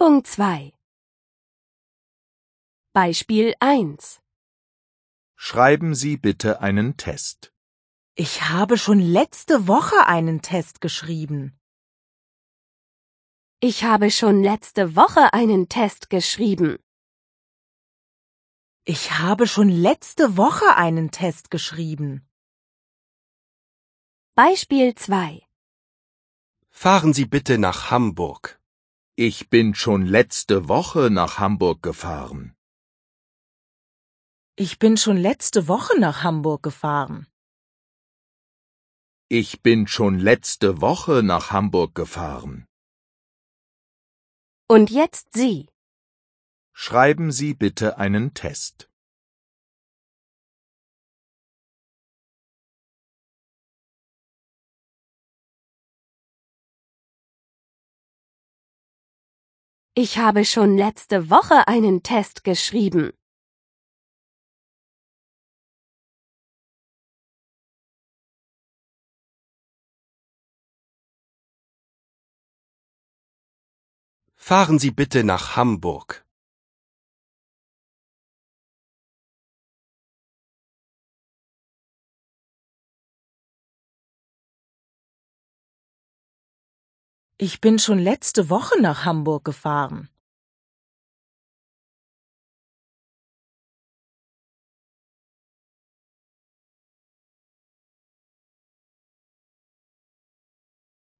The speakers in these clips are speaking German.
Übung 2 Beispiel 1 Schreiben Sie bitte einen Test. Ich habe schon letzte Woche einen Test geschrieben. Ich habe schon letzte Woche einen Test geschrieben. Ich habe schon letzte Woche einen Test geschrieben. Beispiel 2 Fahren Sie bitte nach Hamburg. Ich bin schon letzte Woche nach Hamburg gefahren. Ich bin schon letzte Woche nach Hamburg gefahren. Ich bin schon letzte Woche nach Hamburg gefahren. Und jetzt Sie. Schreiben Sie bitte einen Test. Ich habe schon letzte Woche einen Test geschrieben. Fahren Sie bitte nach Hamburg. Ich bin schon letzte Woche nach Hamburg gefahren.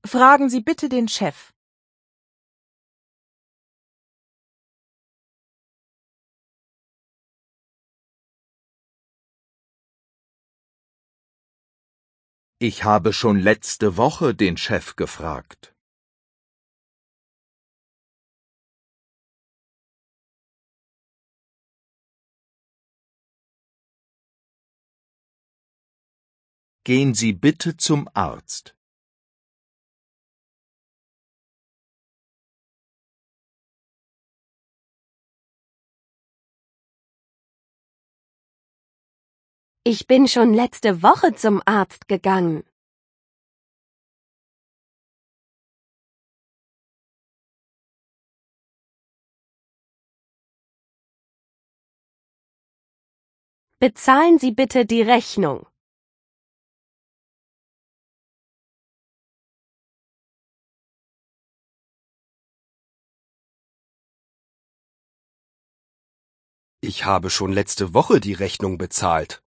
Fragen Sie bitte den Chef. Ich habe schon letzte Woche den Chef gefragt. Gehen Sie bitte zum Arzt. Ich bin schon letzte Woche zum Arzt gegangen. Bezahlen Sie bitte die Rechnung. Ich habe schon letzte Woche die Rechnung bezahlt.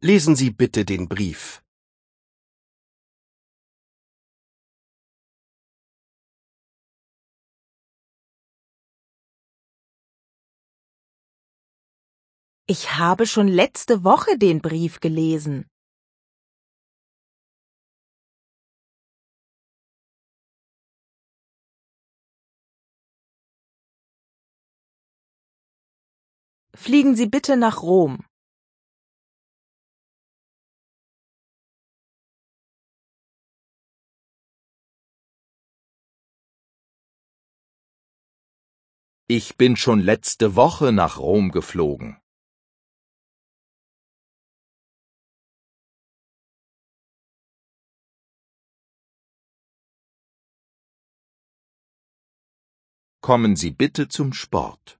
Lesen Sie bitte den Brief. Ich habe schon letzte Woche den Brief gelesen. Fliegen Sie bitte nach Rom. Ich bin schon letzte Woche nach Rom geflogen. Kommen Sie bitte zum Sport.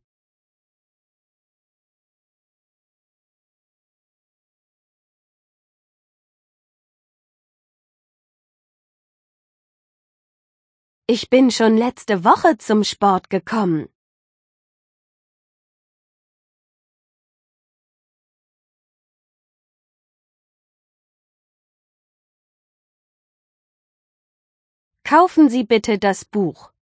Ich bin schon letzte Woche zum Sport gekommen. Kaufen Sie bitte das Buch.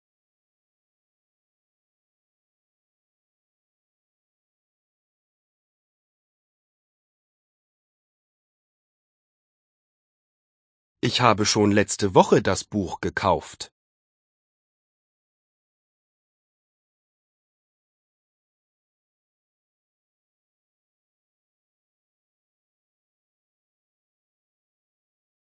Ich habe schon letzte Woche das Buch gekauft.